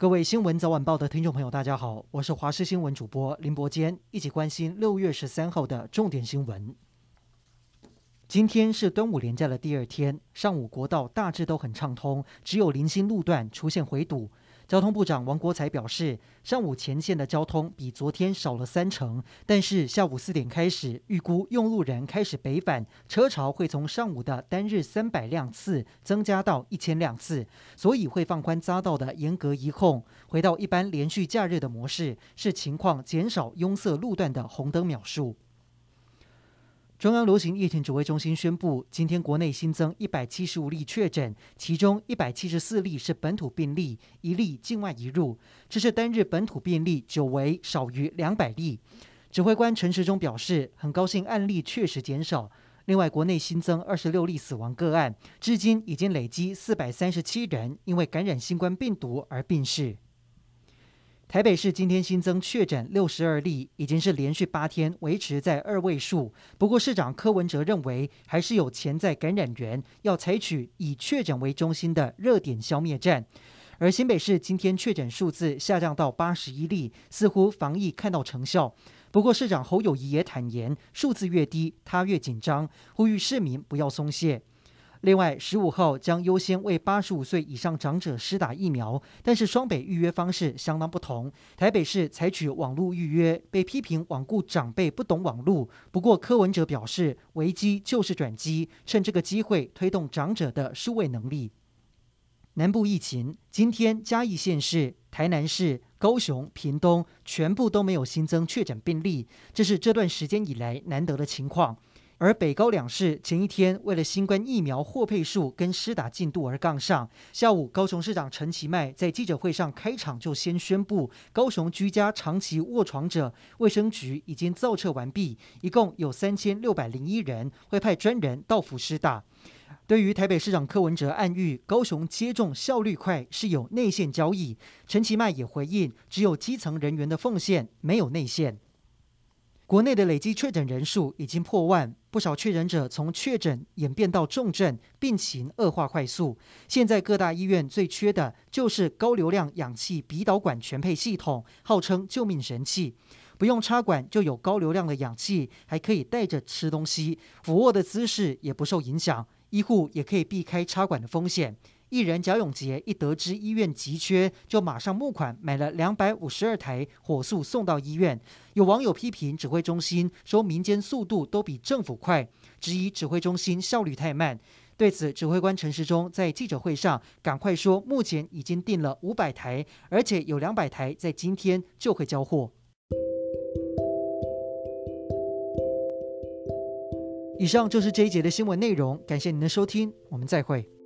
各位新闻早晚报的听众朋友，大家好，我是华视新闻主播林伯坚，一起关心六月十三号的重点新闻。今天是端午连假的第二天，上午国道大致都很畅通，只有零星路段出现回堵。交通部长王国材表示，上午前线的交通比昨天少了三成，但是下午四点开始，预估用路人开始北返，车潮会从上午的单日三百辆次增加到一千辆次，所以会放宽匝道的严格一控，回到一般连续假日的模式，是情况减少拥塞路段的红灯秒数。中央流行疫情指挥中心宣布，今天国内新增一百七十五例确诊，其中一百七十四例是本土病例，一例境外移入，这是单日本土病例久违少于两百例。指挥官陈时中表示，很高兴案例确实减少。另外，国内新增二十六例死亡个案，至今已经累积四百三十七人因为感染新冠病毒而病逝。台北市今天新增确诊六十二例，已经是连续八天维持在二位数。不过，市长柯文哲认为还是有潜在感染源，要采取以确诊为中心的热点消灭战。而新北市今天确诊数字下降到八十一例，似乎防疫看到成效。不过，市长侯友谊也坦言，数字越低，他越紧张，呼吁市民不要松懈。另外，十五号将优先为八十五岁以上长者施打疫苗，但是双北预约方式相当不同。台北市采取网络预约，被批评罔顾长辈不懂网络。不过柯文哲表示，危机就是转机，趁这个机会推动长者的数位能力。南部疫情，今天嘉义县市、台南市、高雄、屏东全部都没有新增确诊病例，这是这段时间以来难得的情况。而北高两市前一天为了新冠疫苗获配数跟施打进度而杠上。下午，高雄市长陈其迈在记者会上开场就先宣布，高雄居家长期卧床者，卫生局已经造册完毕，一共有三千六百零一人，会派专人到府施打。对于台北市长柯文哲暗喻高雄接种效率快是有内线交易，陈其迈也回应，只有基层人员的奉献，没有内线。国内的累计确诊人数已经破万，不少确诊者从确诊演变到重症，病情恶化快速。现在各大医院最缺的就是高流量氧气鼻导管全配系统，号称救命神器，不用插管就有高流量的氧气，还可以带着吃东西，俯卧的姿势也不受影响，医护也可以避开插管的风险。艺人贾永杰一得知医院急缺，就马上募款买了两百五十二台，火速送到医院。有网友批评指挥中心说，民间速度都比政府快，质疑指挥中心效率太慢。对此，指挥官陈时中在记者会上赶快说，目前已经订了五百台，而且有两百台在今天就会交货。以上就是这一节的新闻内容，感谢您的收听，我们再会。